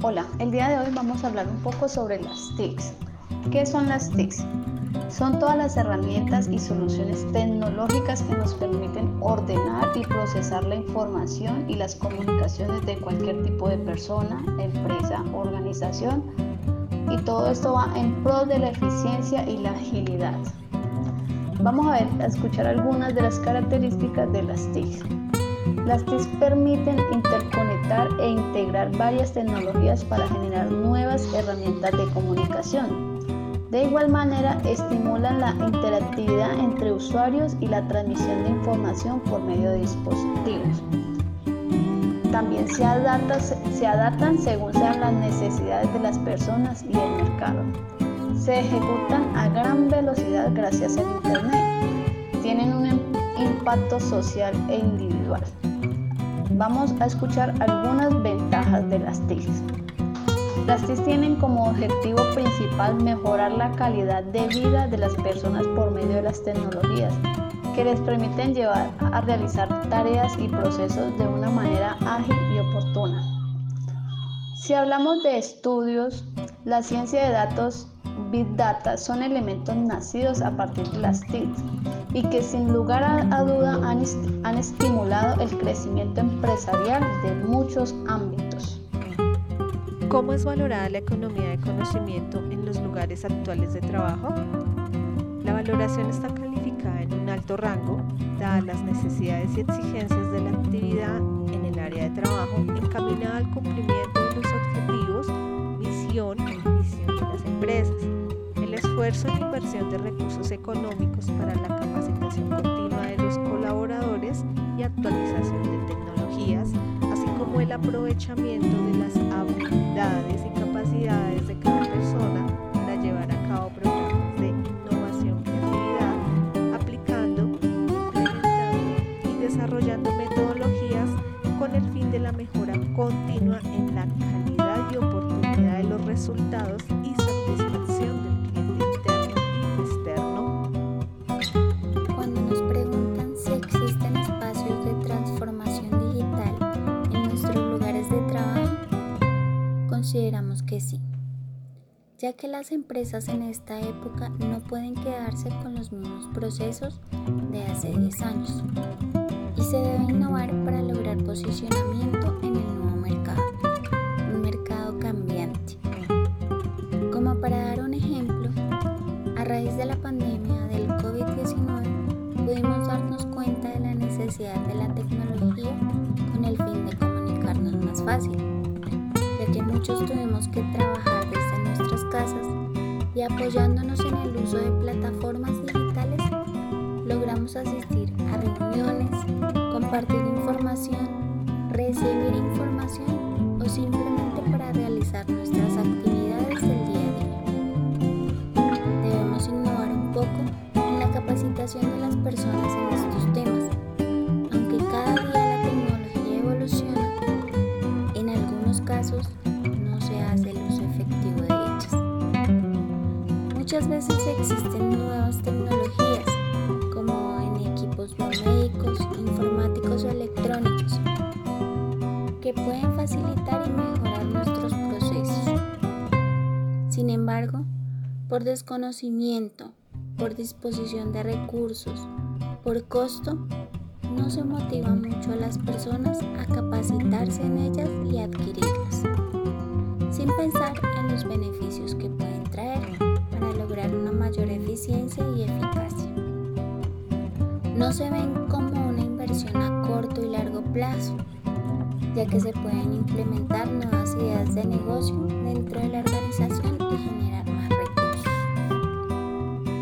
Hola, el día de hoy vamos a hablar un poco sobre las TICs. ¿Qué son las TICs? Son todas las herramientas y soluciones tecnológicas que nos permiten ordenar y procesar la información y las comunicaciones de cualquier tipo de persona, empresa, organización y todo esto va en pro de la eficiencia y la agilidad. Vamos a ver, a escuchar algunas de las características de las TICs. Las TICs permiten interconectar e integrar varias tecnologías para generar nuevas herramientas de comunicación. De igual manera, estimulan la interactividad entre usuarios y la transmisión de información por medio de dispositivos. También se se adaptan según sean las necesidades de las personas y el mercado. Se ejecutan a gran velocidad gracias al Internet. Tienen un impacto social e individual vamos a escuchar algunas ventajas de las TICs. Las TICs tienen como objetivo principal mejorar la calidad de vida de las personas por medio de las tecnologías que les permiten llevar a realizar tareas y procesos de una manera ágil y oportuna. Si hablamos de estudios, la ciencia de datos Big Data son elementos nacidos a partir de las TICs y que sin lugar a, duda han, han estimulado el crecimiento empresarial de muchos ámbitos. ¿Cómo es valorada la economía de conocimiento en los lugares actuales de trabajo? La valoración está calificada en un alto rango, dadas las necesidades y exigencias de la actividad en el área de trabajo encaminada al cumplimiento de los objetivos, esfuerzo en inversión de recursos económicos para la capacitación continua de los colaboradores y actualización de tecnologías, así como el aprovechamiento de las habilidades y capacidades de cada persona para llevar a cabo programas de innovación creatividad, aplicando, implementando y desarrollando metodologías con el fin de la mejora continua en la calidad y oportunidad de los resultados ya que las empresas en esta época no pueden quedarse con los mismos procesos de hace 10 años y se debe innovar para lograr posicionamiento en el nuevo mercado, un mercado cambiante. Como para dar un ejemplo, a raíz de la pandemia del COVID-19 pudimos darnos cuenta de la necesidad de la tecnología con el fin de comunicarnos más fácil que muchos tuvimos que trabajar desde casas y apoyándonos en el uso de plataformas digitales, logramos asistir a reuniones, compartir información, recibir información o simplemente para Muchas veces existen nuevas tecnologías, como en equipos biomédicos, informáticos o electrónicos, que pueden facilitar y mejorar nuestros procesos. Sin embargo, por desconocimiento, por disposición de recursos, por costo, no se motiva mucho a las personas a capacitarse en ellas y adquirirlas, sin pensar en los beneficios que eficiencia y eficacia. No se ven como una inversión a corto y largo plazo, ya que se pueden implementar nuevas ideas de negocio dentro de la organización y generar